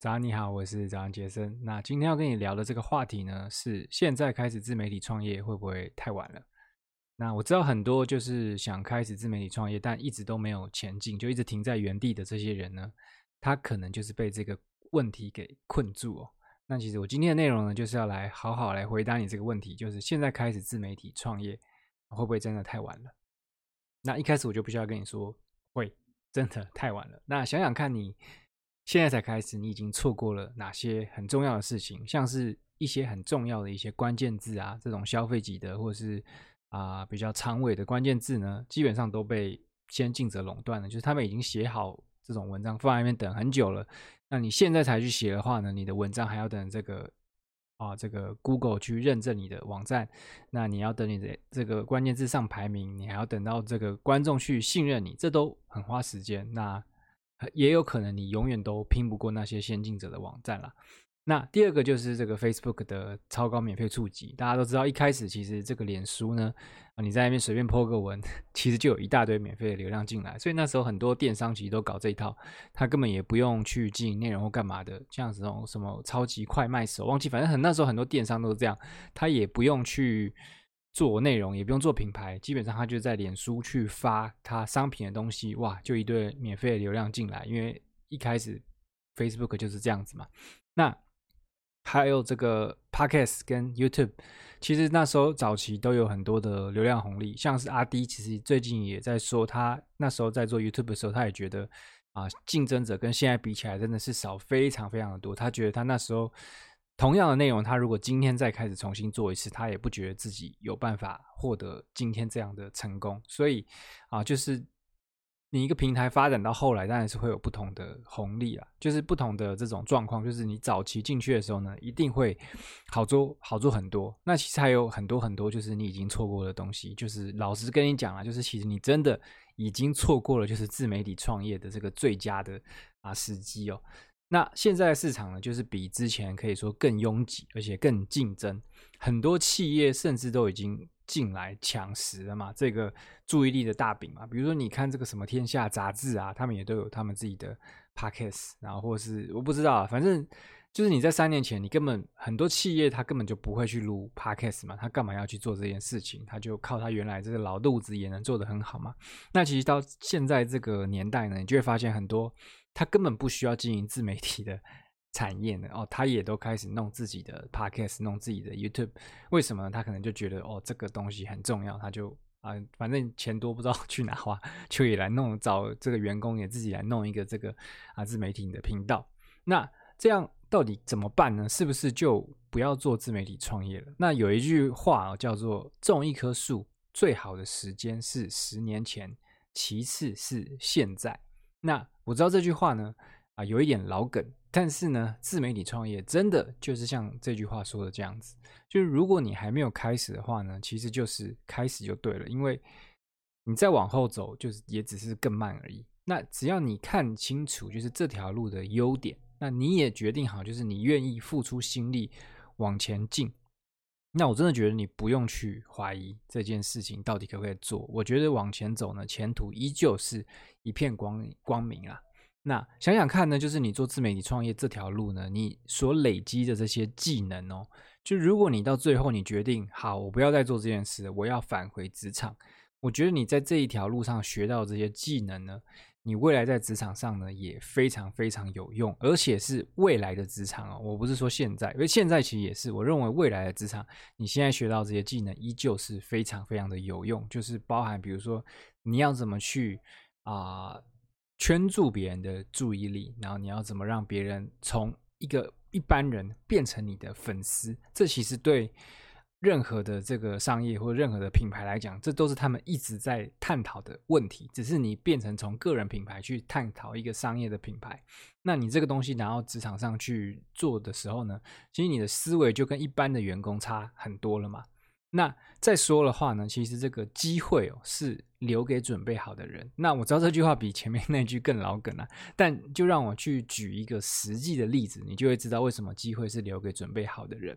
早安，你好，我是早安杰森。那今天要跟你聊的这个话题呢，是现在开始自媒体创业会不会太晚了？那我知道很多就是想开始自媒体创业，但一直都没有前进，就一直停在原地的这些人呢，他可能就是被这个问题给困住哦。那其实我今天的内容呢，就是要来好好来回答你这个问题，就是现在开始自媒体创业会不会真的太晚了？那一开始我就不需要跟你说会真的太晚了。那想想看你。现在才开始，你已经错过了哪些很重要的事情？像是一些很重要的一些关键字啊，这种消费级的或者是啊、比较长尾的关键字呢，基本上都被先进者垄断了。就是他们已经写好这种文章放在那边等很久了，那你现在才去写的话呢，你的文章还要等这个啊这个 Google 去认证你的网站，那你要等你的这个关键字上排名，你还要等到这个观众去信任你，这都很花时间。那也有可能你永远都拼不过那些先进者的网站啦。那第二个就是这个 Facebook 的超高免费触及，大家都知道，一开始其实这个脸书呢，你在那边随便 po 个文，其实就有一大堆免费的流量进来。所以那时候很多电商其实都搞这一套，他根本也不用去经营内容或干嘛的，像这种什么超级快卖手，忘记，反正很那时候很多电商都是这样，他也不用去。做内容也不用做品牌，基本上他就在脸书去发他商品的东西，哇，就一堆免费的流量进来。因为一开始 Facebook 就是这样子嘛。那还有这个 Podcast 跟 YouTube，其实那时候早期都有很多的流量红利。像是阿 D，，其实最近也在说，他那时候在做 YouTube 的时候，他也觉得啊，竞争者跟现在比起来真的是少非常非常的多。他觉得他那时候。同样的内容，他如果今天再开始重新做一次，他也不觉得自己有办法获得今天这样的成功。所以啊，就是你一个平台发展到后来，当然是会有不同的红利啦，就是不同的这种状况。就是你早期进去的时候呢，一定会好做好做很多。那其实还有很多很多，就是你已经错过的东西。就是老实跟你讲啊，就是其实你真的已经错过了，就是自媒体创业的这个最佳的啊时机哦。那现在的市场呢，就是比之前可以说更拥挤，而且更竞争。很多企业甚至都已经进来抢食了嘛，这个注意力的大饼嘛。比如说，你看这个什么天下杂志啊，他们也都有他们自己的 podcast，然后或是我不知道啊，反正就是你在三年前，你根本很多企业他根本就不会去录 podcast 嘛，他干嘛要去做这件事情？他就靠他原来这个老路子也能做得很好嘛。那其实到现在这个年代呢，你就会发现很多。他根本不需要经营自媒体的产业呢，哦，他也都开始弄自己的 podcast，弄自己的 YouTube。为什么呢？他可能就觉得哦，这个东西很重要，他就啊、反正钱多不知道 去哪花，就也来弄，找这个员工也自己来弄一个这个啊自媒体的频道。那这样到底怎么办呢？是不是就不要做自媒体创业了？那有一句话叫做“种一棵树最好的时间是十年前，其次是现在”。那我知道这句话呢，啊，有一点老梗，但是呢，自媒体创业真的就是像这句话说的这样子，就是如果你还没有开始的话呢，其实就是开始就对了，因为你再往后走，就是也只是更慢而已。那只要你看清楚，就是这条路的优点，那你也决定好，就是你愿意付出心力往前进。那我真的觉得你不用去怀疑这件事情到底可不可以做。我觉得往前走呢，前途依旧是一片光光明啊。那想想看呢，就是你做自媒体创业这条路呢，你所累积的这些技能哦，就如果你到最后你决定好，我不要再做这件事，我要返回职场，我觉得你在这一条路上学到这些技能呢。你未来在职场上呢，也非常非常有用，而且是未来的职场哦。我不是说现在，因为现在其实也是。我认为未来的职场，你现在学到这些技能，依旧是非常非常的有用。就是包含，比如说你要怎么去啊、圈住别人的注意力，然后你要怎么让别人从一个一般人变成你的粉丝，这其实对。任何的这个商业或任何的品牌来讲，这都是他们一直在探讨的问题。只是你变成从个人品牌去探讨一个商业的品牌，那你这个东西拿到职场上去做的时候呢，其实你的思维就跟一般的员工差很多了嘛。那再说的话呢，其实这个机会哦是留给准备好的人。那我知道这句话比前面那句更老梗了，但就让我去举一个实际的例子，你就会知道为什么机会是留给准备好的人。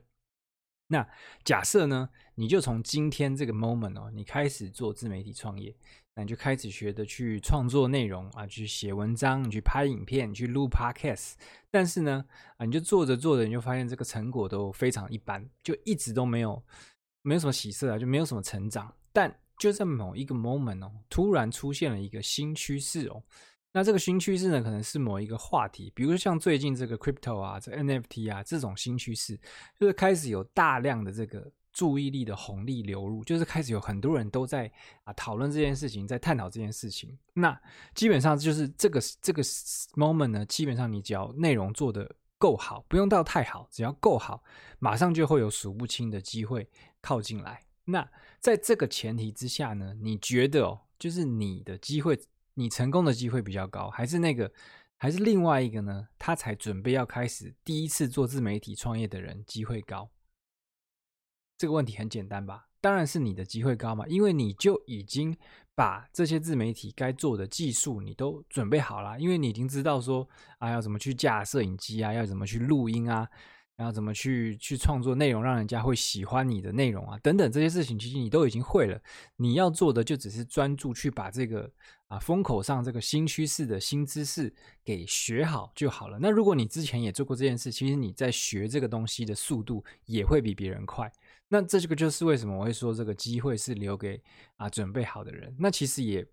那假设呢，你就从今天这个 moment 哦，你开始做自媒体创业，那你就开始学的去创作内容啊，去写文章，你去拍影片，你去录 podcast。但是呢，啊，你就做着做着，你就发现这个成果都非常一般，就一直都没有没有什么起色啊，就没有什么成长。但就在某一个 moment 哦，突然出现了一个新趋势哦。那这个新趋势呢，可能是某一个话题，比如说像最近这个 crypto 啊，这 NFT 啊这种新趋势，就是开始有大量的这个注意力的红利流入，就是开始有很多人都在啊讨论这件事情，在探讨这件事情。那基本上就是这个这个 moment 呢，基本上你只要内容做得够好，不用到太好，只要够好，马上就会有数不清的机会靠进来。那在这个前提之下呢，你觉得哦，就是你的机会？你成功的机会比较高，还是那个，还是另外一个呢？他才准备要开始第一次做自媒体创业的人机会高？这个问题很简单吧？当然是你的机会高嘛，因为你就已经把这些自媒体该做的技术你都准备好了，因为你已经知道说啊，要怎么去架摄影机啊，要怎么去录音啊。然后怎么去去创作内容，让人家会喜欢你的内容啊，等等这些事情，其实你都已经会了。你要做的就只是专注去把这个啊风口上这个新趋势的新知识给学好就好了。那如果你之前也做过这件事，其实你在学这个东西的速度也会比别人快。那这个就是为什么我会说这个机会是留给啊准备好的人。那其实也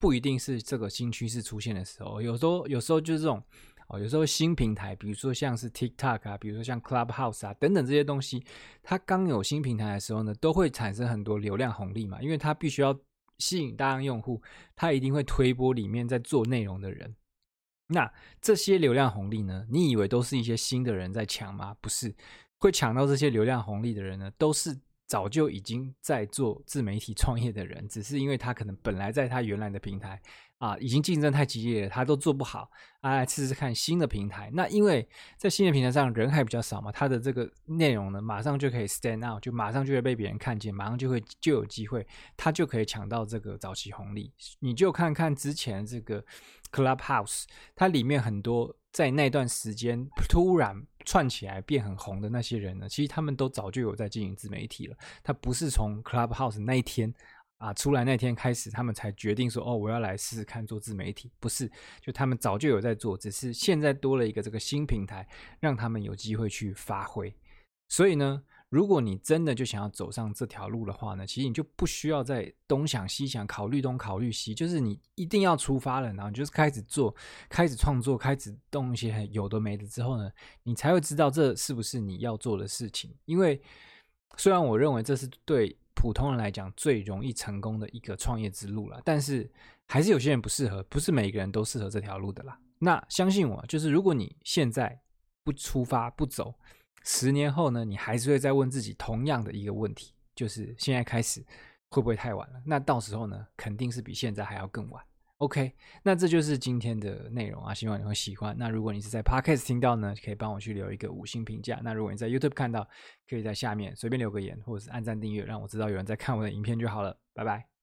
不一定是这个新趋势出现的时候，有时候有时候就是这种。哦，有时候新平台，比如说像是 TikTok 啊，比如说像 Clubhouse 啊等等这些东西，它刚有新平台的时候呢，都会产生很多流量红利嘛，因为它必须要吸引大量用户，它一定会推波里面在做内容的人。那这些流量红利呢，你以为都是一些新的人在抢吗？不是，会抢到这些流量红利的人呢，都是早就已经在做自媒体创业的人，只是因为他可能本来在他原来的平台。啊，已经竞争太激烈了，他都做不好啊！试试看新的平台。那因为在新的平台上人还比较少嘛，他的这个内容呢，马上就可以 stand out，就马上就会被别人看见，马上就会就有机会，他就可以抢到这个早期红利。你就看看之前这个 Clubhouse，它里面很多在那段时间突然串起来变很红的那些人呢，其实他们都早就有在经营自媒体了。他不是从 Clubhouse 那一天。啊，出来那天开始，他们才决定说：“哦，我要来试试看做自媒体。”不是，就他们早就有在做，只是现在多了一个这个新平台，让他们有机会去发挥。所以呢，如果你真的就想要走上这条路的话呢，其实你就不需要再东想西想，考虑东考虑西，就是你一定要出发了，然后就是开始做，开始创作，开始动一些有的没的之后呢，你才会知道这是不是你要做的事情。因为虽然我认为这是对。普通人来讲，最容易成功的一个创业之路了，但是还是有些人不适合，不是每个人都适合这条路的啦。那相信我，就是如果你现在不出发不走，十年后呢，你还是会再问自己同样的一个问题，就是现在开始会不会太晚了？那到时候呢，肯定是比现在还要更晚。OK，那这就是今天的内容啊，希望你会喜欢。那如果你是在 Podcast 听到呢，可以帮我去留一个五星评价。那如果你在 YouTube 看到，可以在下面随便留个言，或者是按赞订阅，让我知道有人在看我的影片就好了。拜拜。